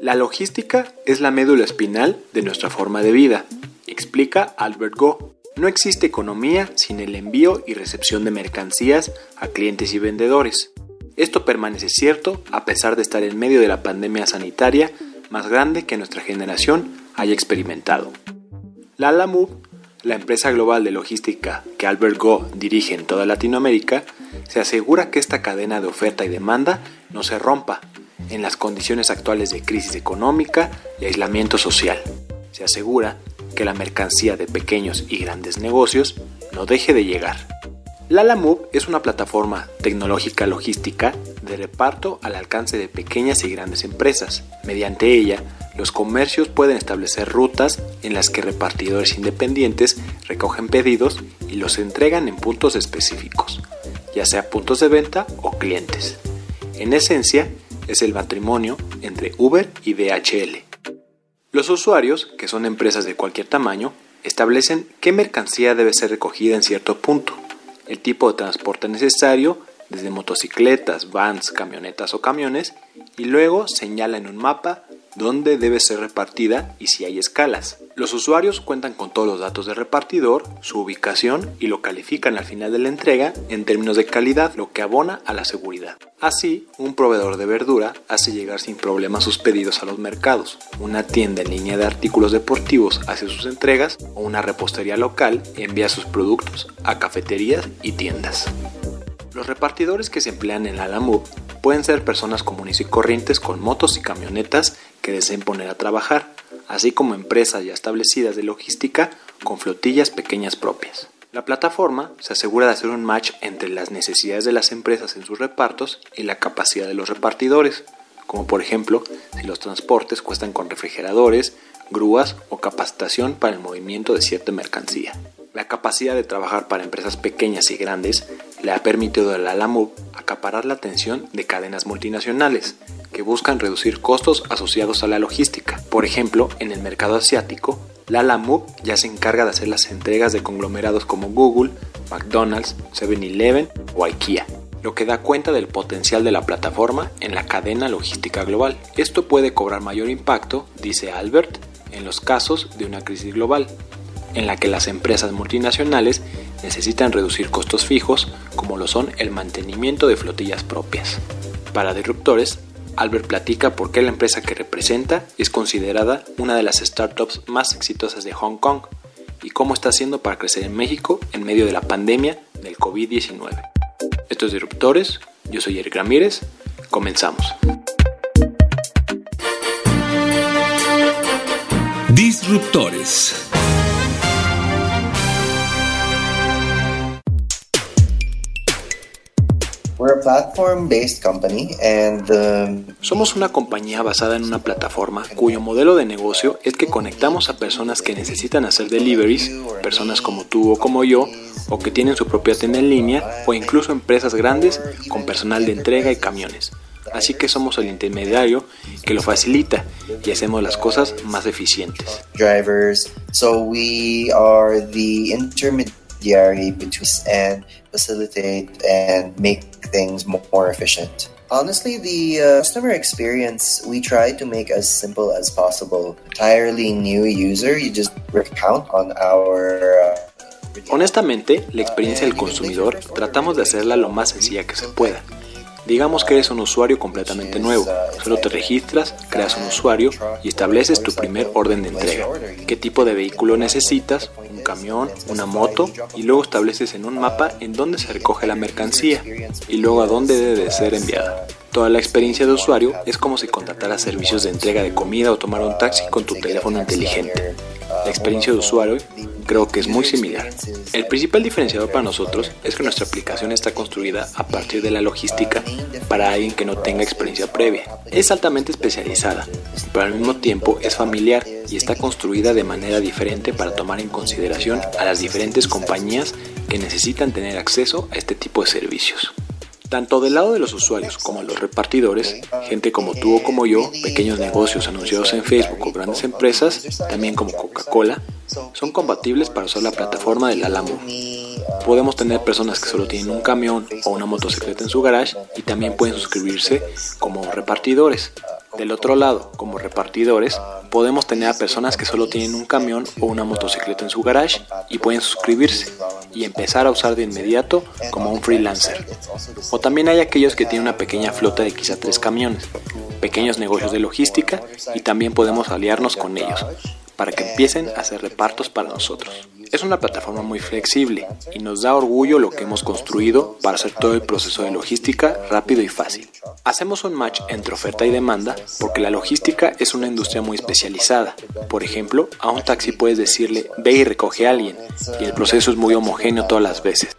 La logística es la médula espinal de nuestra forma de vida, explica Albert Go. No existe economía sin el envío y recepción de mercancías a clientes y vendedores. Esto permanece cierto a pesar de estar en medio de la pandemia sanitaria más grande que nuestra generación haya experimentado. La Lamu, la empresa global de logística que Albert Go dirige en toda Latinoamérica, se asegura que esta cadena de oferta y demanda no se rompa en las condiciones actuales de crisis económica y aislamiento social. Se asegura que la mercancía de pequeños y grandes negocios no deje de llegar. Lalamove es una plataforma tecnológica logística de reparto al alcance de pequeñas y grandes empresas. Mediante ella, los comercios pueden establecer rutas en las que repartidores independientes recogen pedidos y los entregan en puntos específicos, ya sea puntos de venta o clientes. En esencia, es el matrimonio entre Uber y DHL. Los usuarios, que son empresas de cualquier tamaño, establecen qué mercancía debe ser recogida en cierto punto, el tipo de transporte necesario, desde motocicletas, vans, camionetas o camiones, y luego señala en un mapa dónde debe ser repartida y si hay escalas. Los usuarios cuentan con todos los datos del repartidor, su ubicación y lo califican al final de la entrega en términos de calidad, lo que abona a la seguridad. Así, un proveedor de verdura hace llegar sin problema sus pedidos a los mercados, una tienda en línea de artículos deportivos hace sus entregas o una repostería local envía sus productos a cafeterías y tiendas. Los repartidores que se emplean en la Lamu pueden ser personas comunes y corrientes con motos y camionetas que deseen poner a trabajar, así como empresas ya establecidas de logística con flotillas pequeñas propias. La plataforma se asegura de hacer un match entre las necesidades de las empresas en sus repartos y la capacidad de los repartidores, como por ejemplo si los transportes cuestan con refrigeradores, grúas o capacitación para el movimiento de cierta mercancía. La capacidad de trabajar para empresas pequeñas y grandes le ha permitido a la LAMUB acaparar la atención de cadenas multinacionales que buscan reducir costos asociados a la logística. Por ejemplo, en el mercado asiático, la LAMUB ya se encarga de hacer las entregas de conglomerados como Google, McDonald's, 7-Eleven o IKEA lo que da cuenta del potencial de la plataforma en la cadena logística global. Esto puede cobrar mayor impacto, dice Albert, en los casos de una crisis global, en la que las empresas multinacionales necesitan reducir costos fijos como lo son el mantenimiento de flotillas propias. Para disruptores, Albert platica por qué la empresa que representa es considerada una de las startups más exitosas de Hong Kong y cómo está haciendo para crecer en México en medio de la pandemia del COVID-19. Estos disruptores, yo soy Eric Ramírez, comenzamos. Disruptores. Somos una compañía basada en una plataforma cuyo modelo de negocio es que conectamos a personas que necesitan hacer deliveries, personas como tú o como yo, o que tienen su propia tienda en línea, o incluso empresas grandes con personal de entrega y camiones. Así que somos el intermediario que lo facilita y hacemos las cosas más eficientes. Drivers, so we are the intermediary between and facilitate and make things more efficient. Honestly, the uh, customer experience we try to make as simple as possible. Entirely new user, you just recount on our. Uh, Honestamente, la experiencia del consumidor tratamos de hacerla lo más sencilla que se pueda. Digamos que eres un usuario completamente nuevo. Solo te registras, creas un usuario y estableces tu primer orden de entrega. ¿Qué tipo de vehículo necesitas? Un camión, una moto y luego estableces en un mapa en dónde se recoge la mercancía y luego a dónde debe de ser enviada. Toda la experiencia de usuario es como si contrataras servicios de entrega de comida o tomar un taxi con tu teléfono inteligente. La experiencia de usuario creo que es muy similar. El principal diferenciador para nosotros es que nuestra aplicación está construida a partir de la logística para alguien que no tenga experiencia previa. Es altamente especializada, pero al mismo tiempo es familiar y está construida de manera diferente para tomar en consideración a las diferentes compañías que necesitan tener acceso a este tipo de servicios. Tanto del lado de los usuarios como los repartidores, gente como tú o como yo, pequeños negocios anunciados en Facebook o grandes empresas, también como Coca-Cola, son compatibles para usar la plataforma del Alamo. Podemos tener personas que solo tienen un camión o una motocicleta en su garage y también pueden suscribirse como repartidores. Del otro lado, como repartidores, podemos tener a personas que solo tienen un camión o una motocicleta en su garage y pueden suscribirse y empezar a usar de inmediato como un freelancer. O también hay aquellos que tienen una pequeña flota de quizá tres camiones, pequeños negocios de logística y también podemos aliarnos con ellos para que empiecen a hacer repartos para nosotros. Es una plataforma muy flexible y nos da orgullo lo que hemos construido para hacer todo el proceso de logística rápido y fácil. Hacemos un match entre oferta y demanda porque la logística es una industria muy especializada. Por ejemplo, a un taxi puedes decirle ve y recoge a alguien y el proceso es muy homogéneo todas las veces.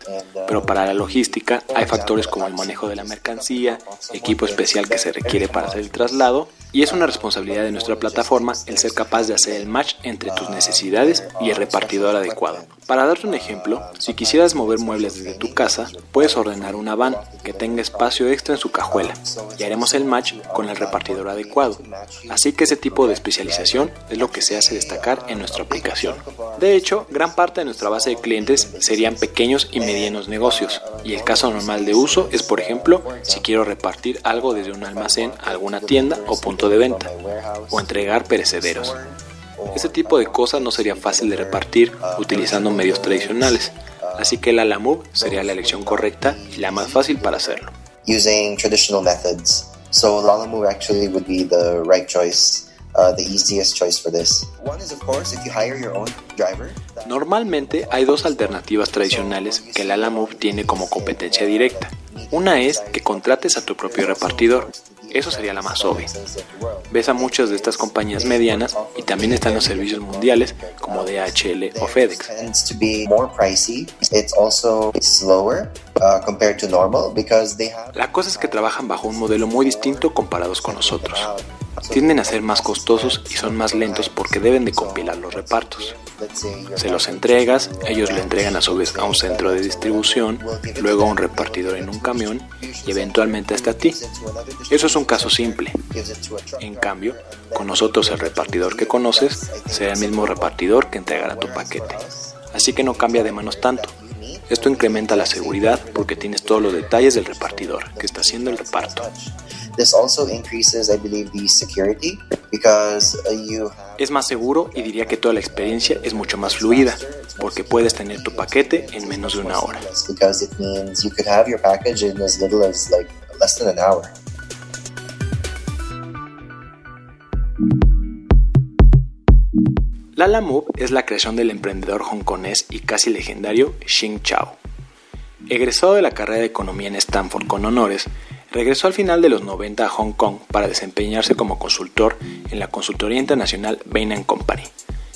Pero para la logística hay factores como el manejo de la mercancía, equipo especial que se requiere para hacer el traslado y es una responsabilidad de nuestra plataforma el ser capaz de hacer el match entre tus necesidades y el repartidor adecuado. Para darte un ejemplo, si quisieras mover muebles desde tu casa, puedes ordenar una van que tenga espacio extra en su cajuela y haremos el match con el repartidor adecuado. Así que ese tipo de especialización es lo que se hace destacar en nuestra aplicación. De hecho, gran parte de nuestra base de clientes serían pequeños y medianos negocios y el caso normal de uso es, por ejemplo, si quiero repartir algo desde un almacén a alguna tienda o punto de venta o entregar perecederos. Este tipo de cosas no sería fácil de repartir utilizando medios tradicionales, así que la Lalamove sería la elección correcta y la más fácil para hacerlo. Using traditional methods. So Lalamove actually would be the right choice, uh, the easiest choice for this. One is of course if you hire your own driver. Normalmente hay dos alternativas tradicionales que la Lalamove tiene como competencia directa. Una es que contrates a tu propio repartidor. Eso sería la más obvia. Ves a muchas de estas compañías medianas y también están los servicios mundiales como DHL o FedEx. La cosa es que trabajan bajo un modelo muy distinto comparados con nosotros tienden a ser más costosos y son más lentos porque deben de compilar los repartos. Se los entregas, ellos lo entregan a su vez a un centro de distribución, luego a un repartidor en un camión y eventualmente hasta ti. Eso es un caso simple. En cambio, con nosotros el repartidor que conoces será el mismo repartidor que entregará tu paquete. Así que no cambia de manos tanto. Esto incrementa la seguridad porque tienes todos los detalles del repartidor que está haciendo el reparto. Es más seguro y diría que toda la experiencia es mucho más fluida porque puedes tener tu paquete en menos de una hora. Lala Move es la creación del emprendedor hongkonés y casi legendario Xing Chao. Egresado de la carrera de economía en Stanford con honores, regresó al final de los 90 a Hong Kong para desempeñarse como consultor en la consultoría internacional Bain Company.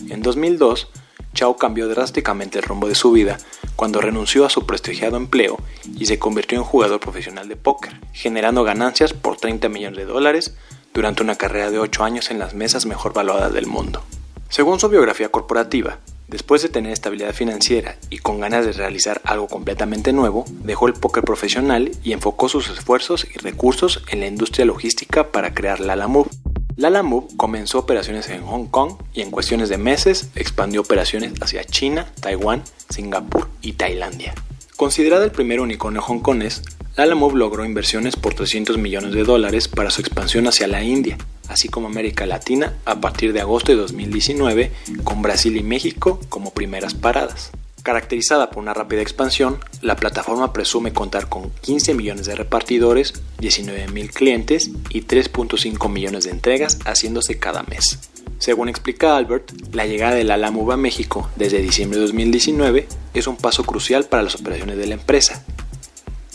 En 2002, Chao cambió drásticamente el rumbo de su vida cuando renunció a su prestigiado empleo y se convirtió en jugador profesional de póker, generando ganancias por 30 millones de dólares durante una carrera de 8 años en las mesas mejor valuadas del mundo. Según su biografía corporativa, después de tener estabilidad financiera y con ganas de realizar algo completamente nuevo, dejó el póker profesional y enfocó sus esfuerzos y recursos en la industria logística para crear Lala Move. Lala Move comenzó operaciones en Hong Kong y en cuestiones de meses expandió operaciones hacia China, Taiwán, Singapur y Tailandia. Considerada el primer unicornio hongkonés, Lala Move logró inversiones por 300 millones de dólares para su expansión hacia la India, así como América Latina a partir de agosto de 2019, con Brasil y México como primeras paradas. Caracterizada por una rápida expansión, la plataforma presume contar con 15 millones de repartidores, 19 mil clientes y 3.5 millones de entregas haciéndose cada mes. Según explica Albert, la llegada de la Lamuba a México desde diciembre de 2019 es un paso crucial para las operaciones de la empresa.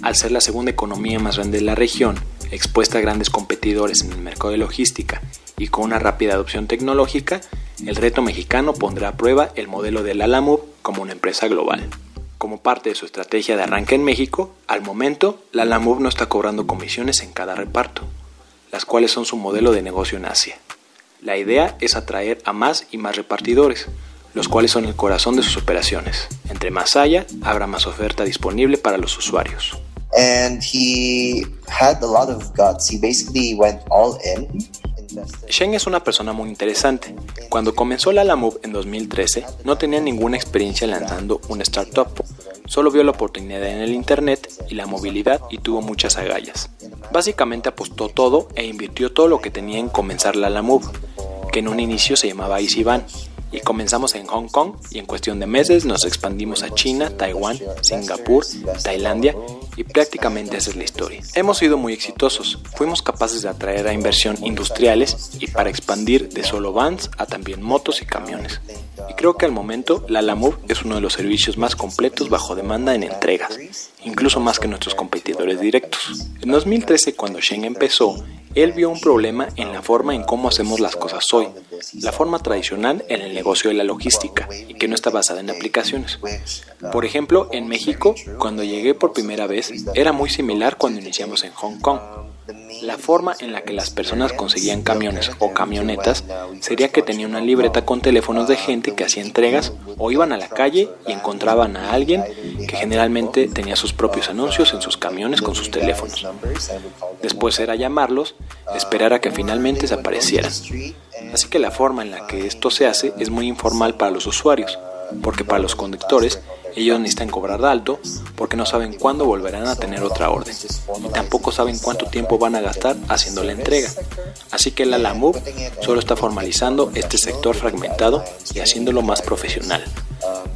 Al ser la segunda economía más grande de la región expuesta a grandes competidores en el mercado de logística y con una rápida adopción tecnológica, el reto mexicano pondrá a prueba el modelo de Lalamove como una empresa global. Como parte de su estrategia de arranque en México, al momento, Lalamove no está cobrando comisiones en cada reparto, las cuales son su modelo de negocio en Asia. La idea es atraer a más y más repartidores, los cuales son el corazón de sus operaciones. Entre más haya, habrá más oferta disponible para los usuarios. And he had a lot of guts. He basically es una persona muy interesante. Cuando comenzó la Lamove en 2013, no tenía ninguna experiencia lanzando una startup. Solo vio la oportunidad en el Internet y la movilidad y tuvo muchas agallas. Básicamente apostó todo e invirtió todo lo que tenía en comenzar la Lamove, que en un inicio se llamaba EasyVan, y comenzamos en Hong Kong y en cuestión de meses nos expandimos a China, Taiwán, Singapur, Tailandia y prácticamente esa es la historia. Hemos sido muy exitosos, fuimos capaces de atraer a inversión industriales y para expandir de solo vans a también motos y camiones. Y creo que al momento la Lamur es uno de los servicios más completos bajo demanda en entregas, incluso más que nuestros competidores directos. En 2013 cuando Shen empezó, él vio un problema en la forma en cómo hacemos las cosas hoy, la forma tradicional en el negocio de la logística y que no está basada en aplicaciones. Por ejemplo, en México, cuando llegué por primera vez, era muy similar cuando iniciamos en Hong Kong. La forma en la que las personas conseguían camiones o camionetas sería que tenían una libreta con teléfonos de gente que hacía entregas o iban a la calle y encontraban a alguien que generalmente tenía sus propios anuncios en sus camiones con sus teléfonos. Después era llamarlos, esperar a que finalmente se aparecieran. Así que la forma en la que esto se hace es muy informal para los usuarios, porque para los conductores ellos necesitan cobrar alto porque no saben cuándo volverán a tener otra orden y tampoco saben cuánto tiempo van a gastar haciendo la entrega. Así que la LAMUV solo está formalizando este sector fragmentado y haciéndolo más profesional,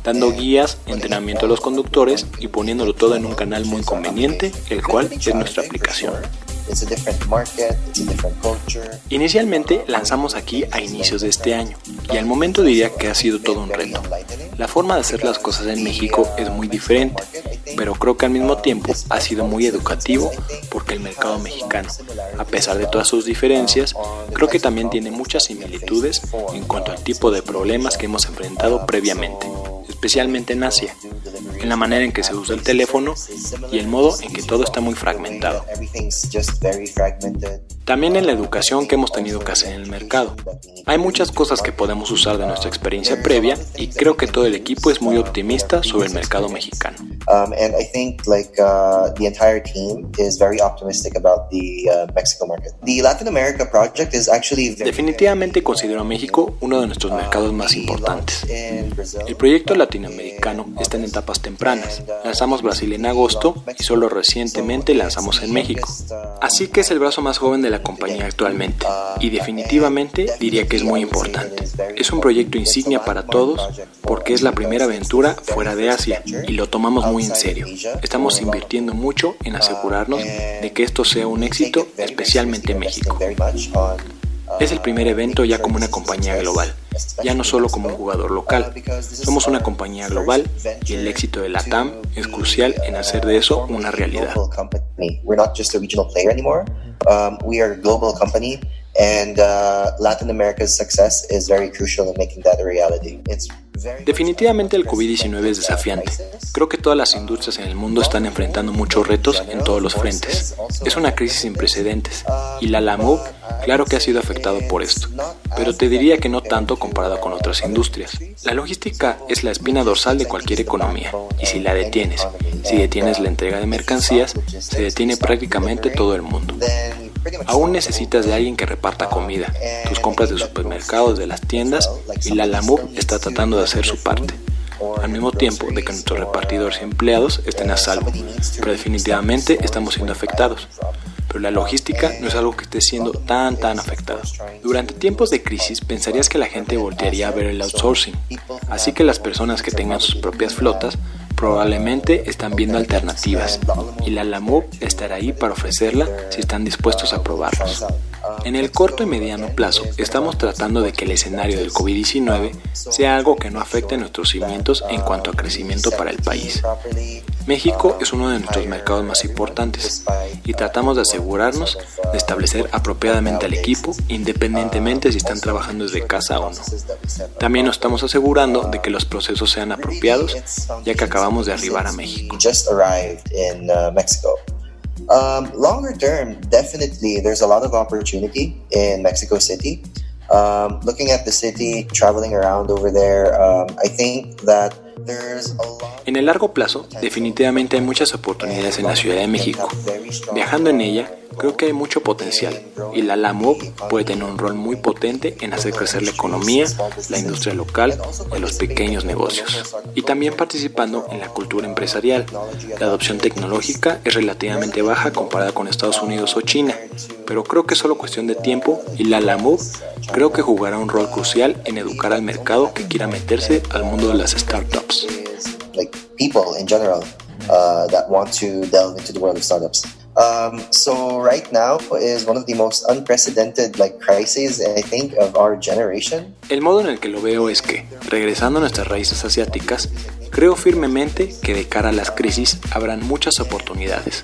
dando guías, entrenamiento a los conductores y poniéndolo todo en un canal muy conveniente, el cual es nuestra aplicación. Inicialmente lanzamos aquí a inicios de este año y al momento diría que ha sido todo un reto. La forma de hacer las cosas en México es muy diferente, pero creo que al mismo tiempo ha sido muy educativo porque el mercado mexicano, a pesar de todas sus diferencias, creo que también tiene muchas similitudes en cuanto al tipo de problemas que hemos enfrentado previamente especialmente en Asia, en la manera en que se usa el teléfono y el modo en que todo está muy fragmentado. También en la educación que hemos tenido que hacer en el mercado. Hay muchas cosas que podemos usar de nuestra experiencia previa y creo que todo el equipo es muy optimista sobre el mercado mexicano. Definitivamente considero a México uno de nuestros mercados más importantes. El proyecto latinoamericano está en etapas tempranas. Lanzamos Brasil en agosto y solo recientemente lanzamos en México. Así que es el brazo más joven de la compañía actualmente y definitivamente diría que es muy importante. Es un proyecto insignia para todos porque es la primera aventura fuera de Asia y lo tomamos muy en serio. Estamos invirtiendo mucho en asegurarnos de que esto sea un éxito, especialmente en México. Es el primer evento ya como una compañía global, ya no solo como un jugador local. Somos una compañía global y el éxito de la TAM es crucial en hacer de eso una realidad. Definitivamente el COVID-19 es desafiante. Creo que todas las industrias en el mundo están enfrentando muchos retos en todos los frentes. Es una crisis sin precedentes y la LAMUB claro que ha sido afectado por esto, pero te diría que no tanto comparado con otras industrias. La logística es la espina dorsal de cualquier economía y si la detienes, si detienes la entrega de mercancías, se detiene prácticamente todo el mundo. Aún necesitas de alguien que reparta comida, tus compras de supermercados, de las tiendas y la LAMUB está tratando de hacer su parte. Al mismo tiempo de que nuestros repartidores y empleados estén a salvo, pero definitivamente estamos siendo afectados. Pero la logística no es algo que esté siendo tan tan afectado. Durante tiempos de crisis pensarías que la gente voltearía a ver el outsourcing, así que las personas que tengan sus propias flotas probablemente están viendo alternativas y la LAMUB estará ahí para ofrecerla si están dispuestos a probarlos. En el corto y mediano plazo estamos tratando de que el escenario del COVID-19 sea algo que no afecte nuestros cimientos en cuanto a crecimiento para el país. México es uno de nuestros mercados más importantes y tratamos de asegurarnos de establecer apropiadamente al equipo independientemente si están trabajando desde casa o no. También nos estamos asegurando de que los procesos sean apropiados ya que acabamos de arribar a México. Um, longer term, definitely, there's a lot of opportunity in Mexico City. Um, looking at the city, traveling around over there, um, I think that En el largo plazo, definitivamente hay muchas oportunidades en la Ciudad de México. Viajando en ella, creo que hay mucho potencial y la LAMOB puede tener un rol muy potente en hacer crecer la economía, la industria local y los pequeños negocios. Y también participando en la cultura empresarial. La adopción tecnológica es relativamente baja comparada con Estados Unidos o China, pero creo que es solo cuestión de tiempo y la LAMOB creo que jugará un rol crucial en educar al mercado que quiera meterse al mundo de las startups. Like people in general uh, that want to delve into the world of startups. Um, so right now is one of the most unprecedented like crises I think of our generation. El modo en el que lo veo es que, regresando a nuestras raíces asiáticas, creo firmemente que de cara a las crisis habrán muchas oportunidades,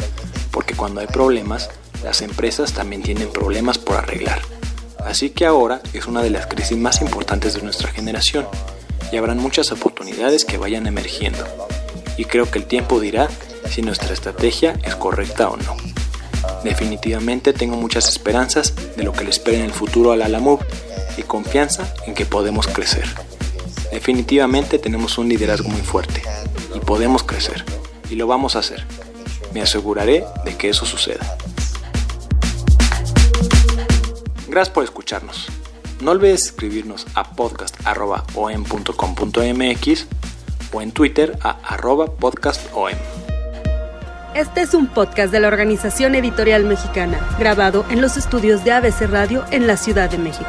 porque cuando hay problemas, las empresas también tienen problemas por arreglar. Así que ahora es una de las crisis más importantes de nuestra generación y habrán muchas oportunidades que vayan emergiendo. Y creo que el tiempo dirá si nuestra estrategia es correcta o no. Definitivamente tengo muchas esperanzas de lo que le espera en el futuro a la y confianza en que podemos crecer. Definitivamente tenemos un liderazgo muy fuerte y podemos crecer y lo vamos a hacer. Me aseguraré de que eso suceda. Gracias por escucharnos. No olvides escribirnos a podcast.om.com.mx o en Twitter a arroba podcastom. Este es un podcast de la Organización Editorial Mexicana, grabado en los estudios de ABC Radio en la Ciudad de México.